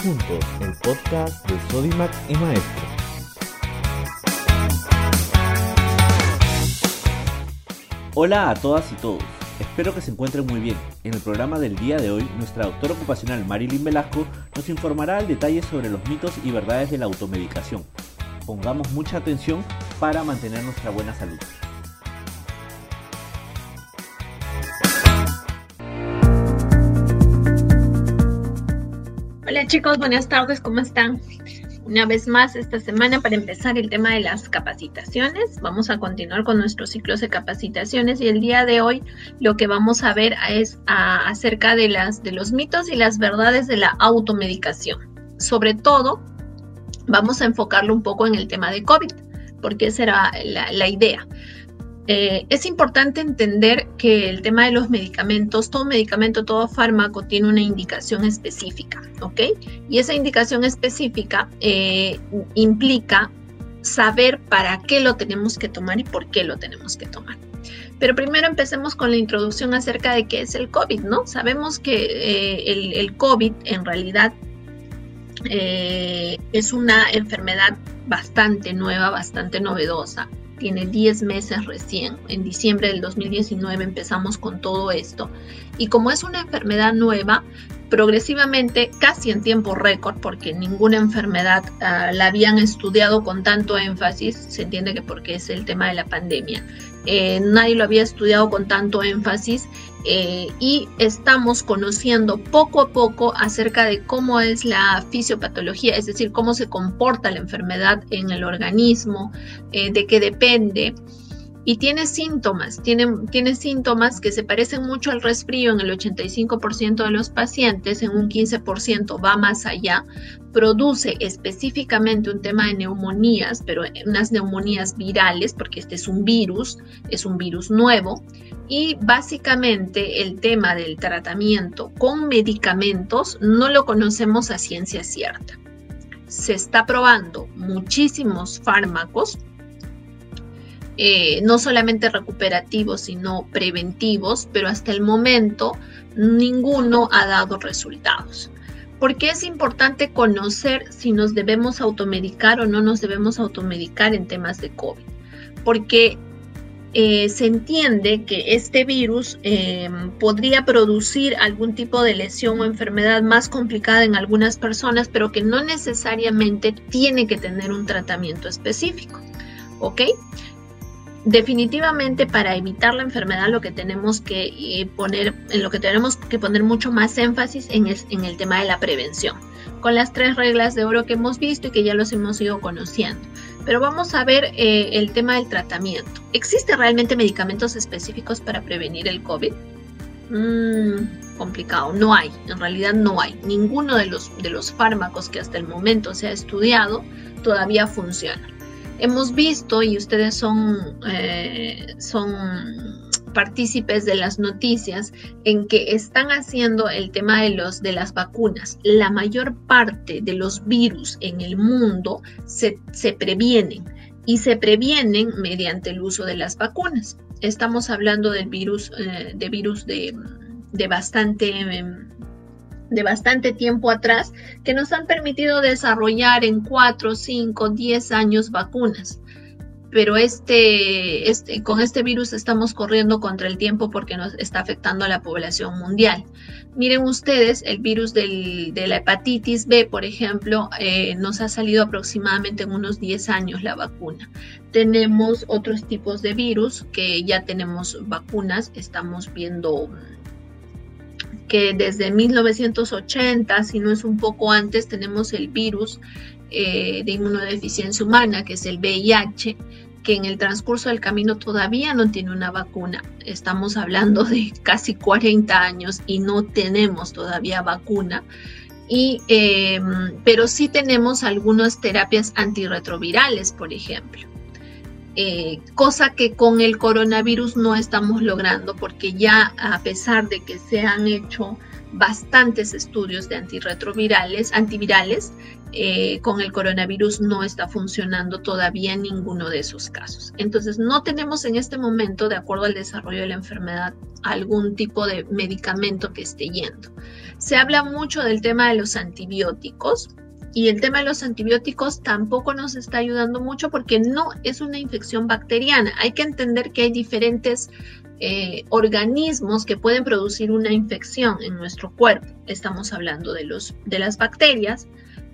Juntos, el podcast de Sodimac y Maestro. Hola a todas y todos, espero que se encuentren muy bien. En el programa del día de hoy, nuestra doctora ocupacional Marilyn Velasco nos informará al detalle sobre los mitos y verdades de la automedicación. Pongamos mucha atención para mantener nuestra buena salud. Chicos, buenas tardes, ¿cómo están? Una vez más esta semana para empezar el tema de las capacitaciones. Vamos a continuar con nuestros ciclos de capacitaciones y el día de hoy lo que vamos a ver es acerca de, las, de los mitos y las verdades de la automedicación. Sobre todo, vamos a enfocarlo un poco en el tema de COVID, porque esa era la idea. Eh, es importante entender que el tema de los medicamentos, todo medicamento, todo fármaco tiene una indicación específica, ¿ok? Y esa indicación específica eh, implica saber para qué lo tenemos que tomar y por qué lo tenemos que tomar. Pero primero empecemos con la introducción acerca de qué es el COVID, ¿no? Sabemos que eh, el, el, COVID en realidad es una enfermedad bastante nueva, bastante novedosa tiene 10 meses recién. En diciembre del 2019 empezamos con todo esto. Y como es una enfermedad nueva, progresivamente, casi en tiempo récord, porque ninguna enfermedad ah, la habían estudiado con tanto énfasis, se entiende que porque es el tema de la pandemia, eh, nadie lo había estudiado con tanto énfasis eh, y estamos conociendo poco a poco acerca de cómo es la fisiopatología, es decir, cómo se comporta la enfermedad en el organismo, eh, de qué depende. Y tiene síntomas, tiene, síntomas que se parecen mucho al resfrío en el 85% de los pacientes, en un 15% va más allá, produce específicamente un tema de neumonías, pero unas neumonías virales, porque este es un virus, es un virus nuevo, y básicamente el tema del tratamiento con medicamentos no lo conocemos a ciencia cierta. Se está probando muchísimos fármacos, eh, no solamente recuperativos, sino preventivos, pero hasta el momento ninguno ha dado resultados. ¿Por qué es importante conocer si nos debemos automedicar o no nos debemos automedicar en temas de COVID? Porque eh, se entiende que este virus em, podría producir algún tipo de lesión o enfermedad más complicada en algunas personas, pero que no necesariamente tiene que tener un tratamiento específico. ¿Ok? Definitivamente para evitar la enfermedad lo que tenemos que eh, poner, en lo que tenemos que poner mucho más énfasis en, en el tema de la prevención, con las tres reglas de oro que hemos visto y que ya los hemos ido conociendo. Pero vamos a ver eh, el tema del tratamiento. ¿Existe realmente medicamentos específicos para prevenir el COVID? Mm, complicado, no hay, en realidad no hay. Ninguno de los, de los fármacos que hasta el momento se ha estudiado todavía funciona. Hemos visto, y ustedes son, eh, son partícipes de las noticias en que están haciendo el tema de, los, de las vacunas. La mayor parte de los virus en el mundo se, previenen y se previenen mediante el uso de las vacunas. Estamos hablando del virus, eh, de virus de, bastante de bastante tiempo atrás que nos han permitido desarrollar en 4, 5, 10 años vacunas pero este, este, con este virus estamos corriendo contra el tiempo porque nos está afectando a la población mundial. Miren ustedes, el virus de la hepatitis B, por ejemplo, eh, nos ha salido aproximadamente en unos 10 años la vacuna. Tenemos otros tipos de virus que ya tenemos vacunas, estamos viendo que desde 1980, si no es un poco antes, tenemos el virus eh, de inmunodeficiencia humana, que es el VIH, que en el transcurso del camino todavía no tiene una vacuna. Estamos hablando de casi 40 años y no tenemos todavía vacuna. Y, em, pero sí tenemos algunas terapias antirretrovirales, por ejemplo. Eh, cosa que con el coronavirus no estamos logrando porque ya a pesar de que se han hecho bastantes estudios de antirretrovirales, antivirales. Eh, con el coronavirus no está funcionando todavía en ninguno de esos casos. Entonces, no tenemos en este momento, de acuerdo al desarrollo de la enfermedad, algún tipo de medicamento que esté yendo. Se habla mucho del tema de los antibióticos, y el tema de los antibióticos tampoco nos está ayudando mucho porque no es una infección bacteriana. Hay que entender que hay diferentes eh, organismos que pueden producir una infección en nuestro cuerpo. Estamos hablando de, los, de las bacterias,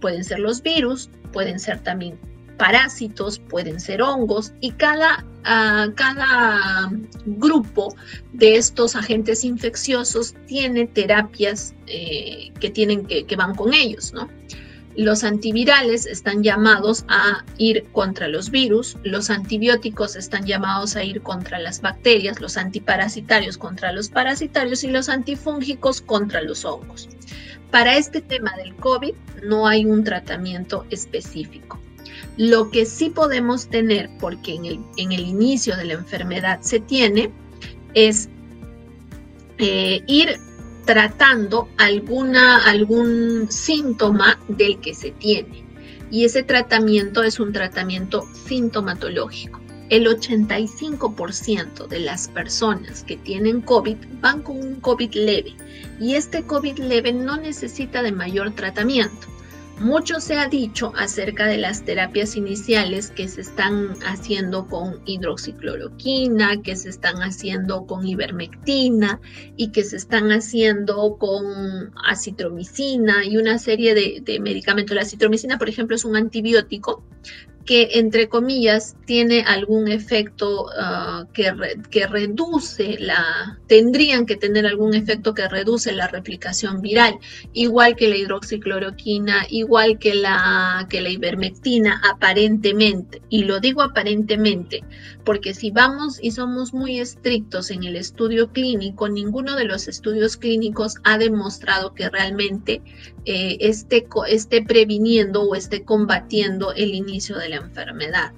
pueden ser los virus, pueden ser también parásitos, pueden ser hongos y cada, uh, cada grupo de estos agentes infecciosos tiene terapias eh, que, tienen que, que van con ellos, ¿no? Los antivirales están llamados a ir contra los virus, los antibióticos están llamados a ir contra las bacterias, los antiparasitarios contra los parasitarios y los antifúngicos contra los hongos. Para este tema del COVID no hay un tratamiento específico. Lo que sí podemos tener, porque en el, inicio de la enfermedad se tiene, es eh, ir tratando alguna, algún síntoma del que se tiene. Y ese tratamiento es un tratamiento sintomatológico. El 85% de las personas que tienen COVID van con un COVID leve y este COVID leve no necesita de mayor tratamiento. Mucho se ha dicho acerca de las terapias iniciales que se están haciendo con hidroxicloroquina, que se están haciendo con ivermectina y que se están haciendo con acitromicina y una serie de, medicamentos. La acitromicina, por ejemplo, es un antibiótico que, entre comillas, tiene algún efecto ah, que, que, reduce la, tendrían que tener algún efecto que reduce la replicación viral, igual que la hidroxicloroquina, igual que la, que la ivermectina, aparentemente. Y lo digo aparentemente, porque si vamos y somos muy estrictos en el estudio clínico, ninguno de los estudios clínicos ha demostrado que realmente eh, esté, esté previniendo o esté combatiendo el inicio de la enfermedad.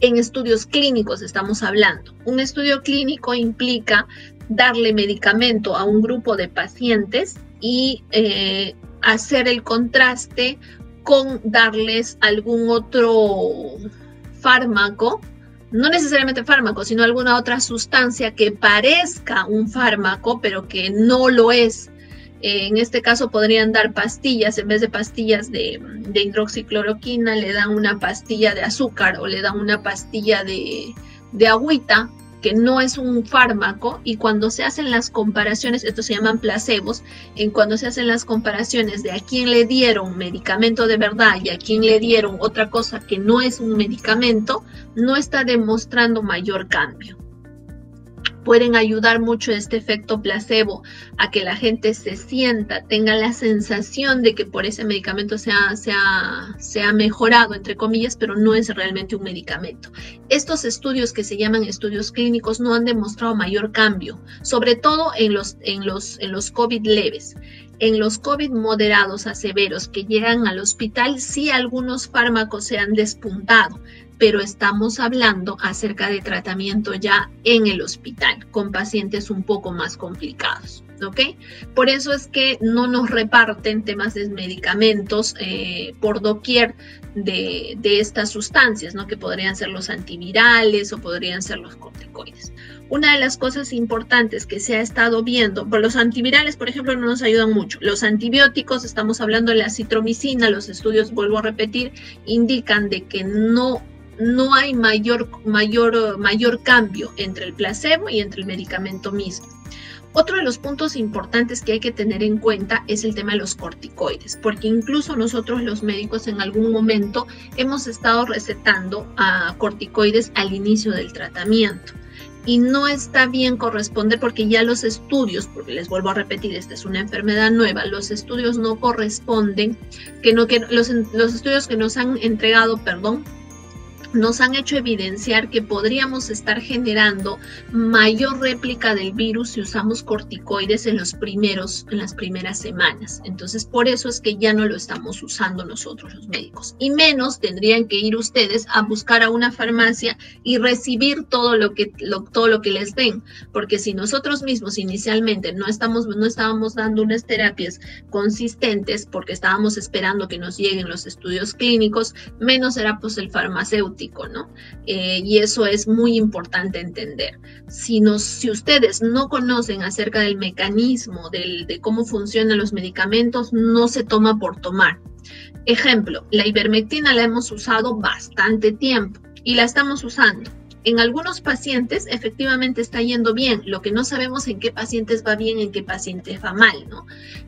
En estudios clínicos estamos hablando. Un estudio clínico implica darle medicamento a un grupo de pacientes y eh, hacer el contraste con darles algún otro fármaco, no necesariamente fármaco, sino alguna otra sustancia que parezca un fármaco, pero que no lo es. En este caso podrían dar pastillas, en vez de pastillas de, hidroxicloroquina, le dan una pastilla de azúcar o le dan una pastilla de, de agüita, que no es un fármaco, y cuando se hacen las comparaciones, estos se llaman placebos, en cuando se hacen las comparaciones de a quién le dieron medicamento de verdad y a quién le dieron otra cosa que no es un medicamento, no está demostrando mayor cambio pueden ayudar mucho este efecto placebo a que la gente se sienta, tenga la sensación de que por ese medicamento se ha, se mejorado, entre comillas, pero no es realmente un medicamento. Estos estudios que se llaman estudios clínicos no han demostrado mayor cambio, sobre todo en los, en los, en los COVID leves. En los COVID moderados a severos que llegan al hospital, sí algunos fármacos se han despuntado, pero estamos hablando acerca de tratamiento ya en el hospital con pacientes un poco más complicados. ¿Ok? Por eso es que no nos reparten temas de medicamentos eh, por doquier de, de, estas sustancias, ¿no? Que podrían ser los antivirales o podrían ser los corticoides. Una de las cosas importantes que se ha estado viendo, por los antivirales, por ejemplo, no nos ayudan mucho. Los antibióticos, estamos hablando de la citromicina, los estudios, vuelvo a repetir, indican de que no no hay mayor, mayor, mayor cambio entre el placebo y entre el medicamento mismo. Otro de los puntos importantes que hay que tener en cuenta es el tema de los corticoides, porque incluso nosotros los médicos en algún momento hemos estado recetando corticoides al inicio del tratamiento. Y no está bien corresponder porque ya los estudios, porque les vuelvo a repetir, esta es una enfermedad nueva, los estudios no corresponden, que no que los, los estudios que nos han entregado, perdón, nos han hecho evidenciar que podríamos estar generando mayor réplica del virus si usamos corticoides en los primeros en las primeras semanas. Entonces, por eso es que ya no lo estamos usando nosotros los médicos. Y menos tendrían que ir ustedes a buscar a una farmacia y recibir todo lo que todo lo que les den, porque si nosotros mismos inicialmente no estamos no estábamos dando unas terapias consistentes porque estábamos esperando que nos lleguen los estudios clínicos, menos será pues el farmacéutico ¿no? Eh, y eso es muy importante entender. Si, nos, si ustedes no conocen acerca del mecanismo, de cómo funcionan los medicamentos, no se toma por tomar. Ejemplo, la ivermectina la hemos usado bastante tiempo y la estamos usando. En algunos pacientes efectivamente está yendo bien, lo que no sabemos en qué pacientes va bien, en qué pacientes va mal, ¿no?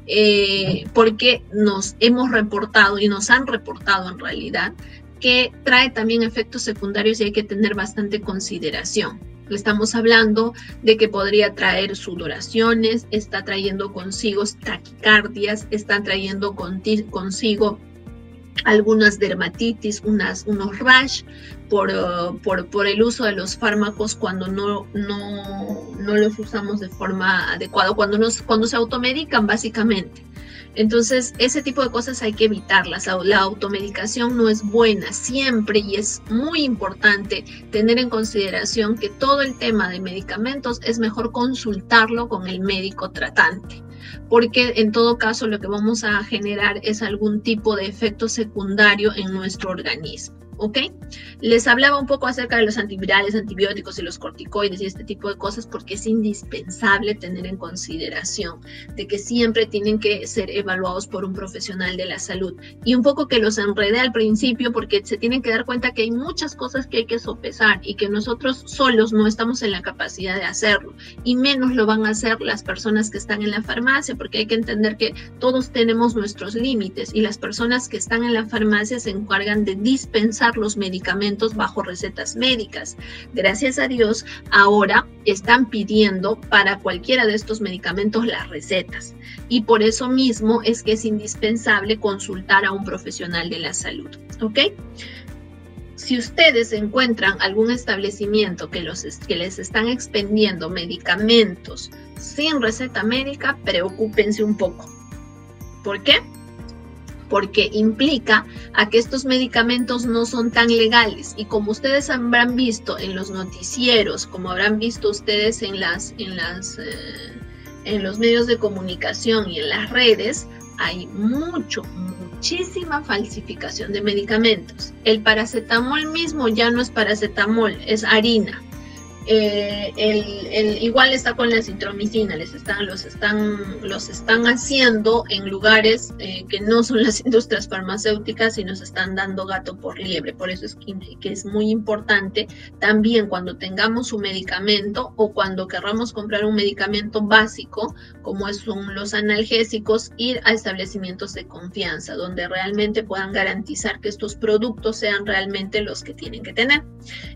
Eh, porque nos hemos reportado y nos han reportado en realidad que trae también efectos secundarios y hay que tener bastante consideración. Estamos hablando de que podría traer sudoraciones, está trayendo consigo taquicardias, está trayendo consigo algunas dermatitis, unas, unos rash por, uh, por, el uso de los fármacos cuando no, no, no los usamos de forma adecuada, cuando, nos, cuando se automedican básicamente. Entonces, ese tipo de cosas hay que evitarlas. La automedicación no es buena siempre y es muy importante tener en consideración que todo el tema de medicamentos es mejor consultarlo con el médico tratante porque en todo caso lo que vamos a generar es algún tipo de efecto secundario en nuestro organismo. ¿Ok? Les hablaba un poco acerca de los antivirales, antibióticos y los corticoides y este tipo de cosas porque es indispensable tener en consideración de que siempre tienen que ser evaluados por un profesional de la salud. Y un poco que los enredé al principio porque se tienen que dar cuenta que hay muchas cosas que hay que sopesar y que nosotros solos no estamos en la capacidad de hacerlo. Y menos lo van a hacer las personas que están en la farmacia porque hay que entender que todos tenemos nuestros límites y las personas que están en la farmacia se encargan de dispensar los medicamentos bajo recetas médicas. Gracias a Dios, ahora están pidiendo para cualquiera de estos medicamentos las recetas. Y por eso mismo es que es indispensable consultar a un profesional de la salud. ¿Ok? Si ustedes encuentran algún establecimiento que, los, que les están expendiendo medicamentos sin receta médica, preocúpense un poco. ¿Por qué? Porque implica a que estos medicamentos no son tan legales y como ustedes habrán visto en los noticieros, como habrán visto ustedes en las en las eh, en los medios de comunicación y en las redes, hay mucho, muchísima falsificación de medicamentos. El paracetamol mismo ya no es paracetamol, es harina. Eh, igual está con la citromicina, les están, los, están, los están haciendo en lugares eh, que no son las industrias farmacéuticas y nos están dando gato por liebre. Por eso es que, que, es muy importante también cuando tengamos un medicamento o cuando querramos comprar un medicamento básico, como son los analgésicos, ir a establecimientos de confianza, donde realmente puedan garantizar que estos productos sean realmente los que tienen que tener.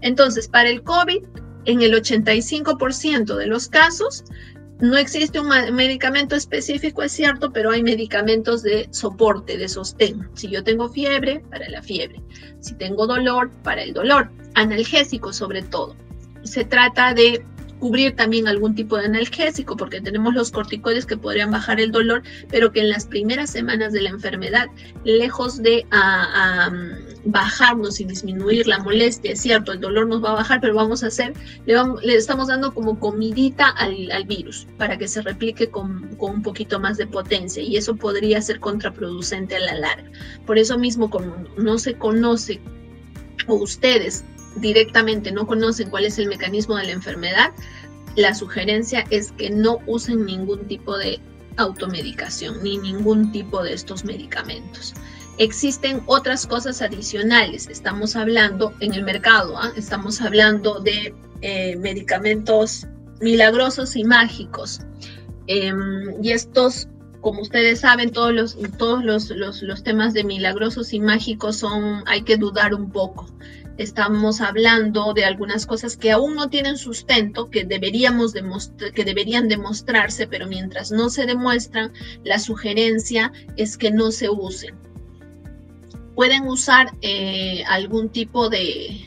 Entonces, para el COVID, en el 85% de los casos no existe un medicamento específico, es cierto, pero hay medicamentos de soporte, de sostén. Si yo tengo fiebre, para la fiebre. Si tengo dolor, para el dolor. Analgésico sobre todo. Se trata de cubrir también algún tipo de analgésico, porque tenemos los corticoides que podrían bajar el dolor, pero que en las primeras semanas de la enfermedad, lejos de mm, bajarnos y disminuir la molestia, es cierto, el dolor nos va a bajar, pero vamos a hacer, le, estamos dando como comidita al, virus para que se replique con, con, un poquito más de potencia y eso podría ser contraproducente a la larga. Por eso mismo, como no se conoce o ustedes directamente no conocen cuál es el mecanismo de la enfermedad, la sugerencia es que no usen ningún tipo de automedicación ni ningún tipo de estos medicamentos. Existen otras cosas adicionales. Estamos hablando en el mercado, ¿ah? estamos hablando de eh, medicamentos milagrosos y mágicos. Em, y estos, como ustedes saben, todos, los, todos los, los temas de milagrosos y mágicos son, hay que dudar un poco estamos hablando de algunas cosas que aún no tienen sustento, que, deberíamos que deberían demostrarse, pero mientras no se demuestran, la sugerencia es que no se usen. Pueden usar eh, algún tipo de,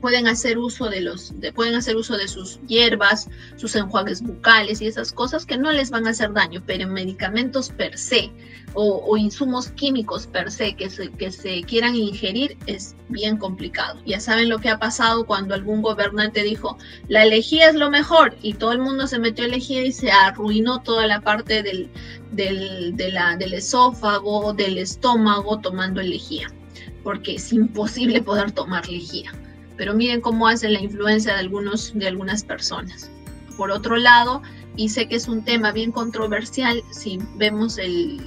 pueden hacer uso de los, de, pueden hacer uso de sus hierbas, sus enjuagues bucales y esas cosas que no les van a hacer daño, pero en medicamentos per se o, insumos químicos per se que se, que se quieran ingerir es bien complicado. Ya saben lo que ha pasado cuando algún gobernante dijo la lejía es lo mejor y todo el mundo se metió a lejía y se arruinó toda la parte del, del, del esófago, del estómago tomando lejía, porque es imposible poder tomar lejía pero miren cómo hace la influencia de, algunos, de algunas personas. Por otro lado, y sé que es un tema bien controversial, si vemos el,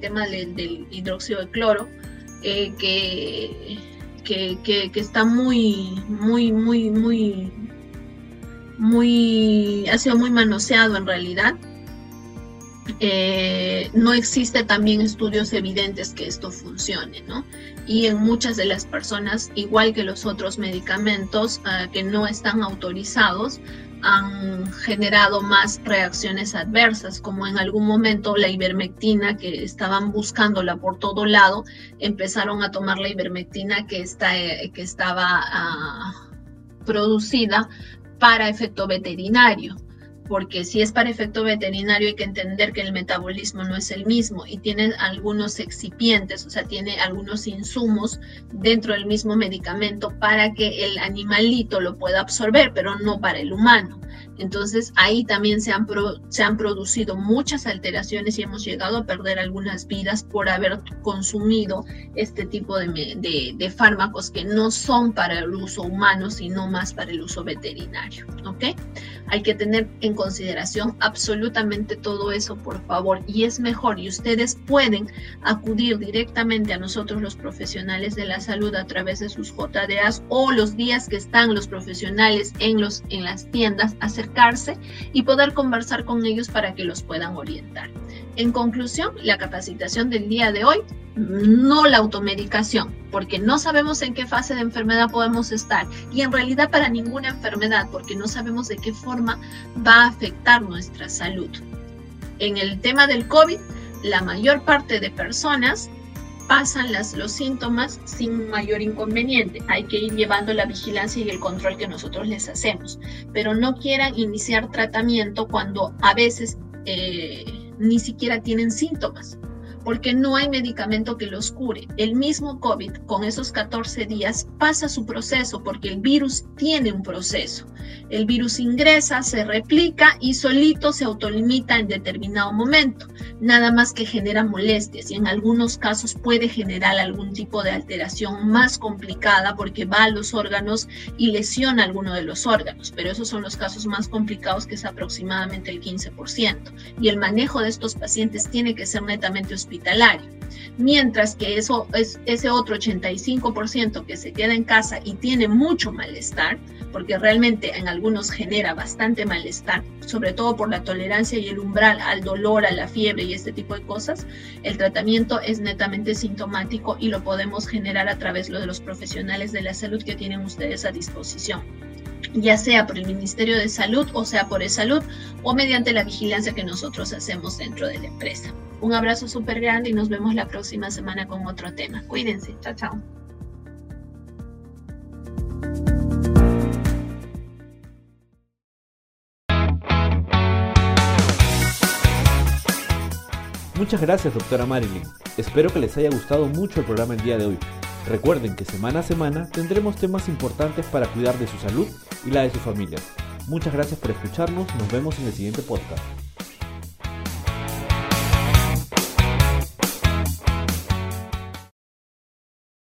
tema del, hidróxido de cloro, eh, que, que, que, está muy, muy, muy, muy, muy, ha sido muy manoseado en realidad. Eh, no existe también estudios evidentes que esto funcione, ¿no? Y en muchas de las personas, igual que los otros medicamentos uh, que no están autorizados, han generado más reacciones adversas, como en algún momento la ivermectina, que estaban buscándola por todo lado, empezaron a tomar la ivermectina que, está, eh, que estaba uh, producida para efecto veterinario porque si es para efecto veterinario hay que entender que el metabolismo no es el mismo y tiene algunos excipientes, o sea, tiene algunos insumos dentro del mismo medicamento para que el animalito lo pueda absorber, pero no para el humano. Entonces ahí también se han, se han producido muchas alteraciones y hemos llegado a perder algunas vidas por haber consumido este tipo de, fármacos que no son para el uso humano, sino más para el uso veterinario. ¿Ok? Hay que tener en consideración absolutamente todo eso, por favor. Y es mejor, y ustedes pueden acudir directamente a nosotros los profesionales de la salud a través de sus JDAs o los días que están los profesionales en, los, en las tiendas, y poder conversar con ellos para que los puedan orientar. En conclusión, la capacitación del día de hoy, no la automedicación, porque no sabemos en qué fase de enfermedad podemos estar y en realidad para ninguna enfermedad, porque no sabemos de qué forma va a afectar nuestra salud. En el tema del COVID, la mayor parte de personas pasan las, los síntomas sin mayor inconveniente. Hay que ir llevando la vigilancia y el control que nosotros les hacemos, pero no quieran iniciar tratamiento cuando a veces... Eh, ni siquiera tienen síntomas porque no hay medicamento que los cure. El mismo COVID, con esos 14 días, pasa su proceso porque el virus tiene un proceso. El virus ingresa, se replica y solito se autolimita en determinado momento, nada más que genera molestias y en algunos casos puede generar algún tipo de alteración más complicada porque va a los órganos y lesiona alguno de los órganos, pero esos son los casos más complicados que es aproximadamente el 15%. Y el manejo de estos pacientes tiene que ser netamente Mientras que eso es ese otro 85% que se queda en casa y tiene mucho malestar, porque realmente en algunos genera bastante malestar, sobre todo por la tolerancia y el umbral al dolor, a la fiebre y este tipo de cosas, el tratamiento es netamente sintomático y lo podemos generar a través de los profesionales de la salud que tienen ustedes a disposición ya sea por el Ministerio de Salud o sea por el Salud o mediante la vigilancia que nosotros hacemos dentro de la empresa. Un abrazo súper grande y nos vemos la próxima semana con otro tema. Cuídense. Chao, chao. Muchas gracias, doctora Marilyn. Espero que les haya gustado mucho el programa el día de hoy. Recuerden que semana a semana tendremos temas importantes para cuidar de su salud y la de sus familias. Muchas gracias por escucharnos, nos vemos en el siguiente podcast.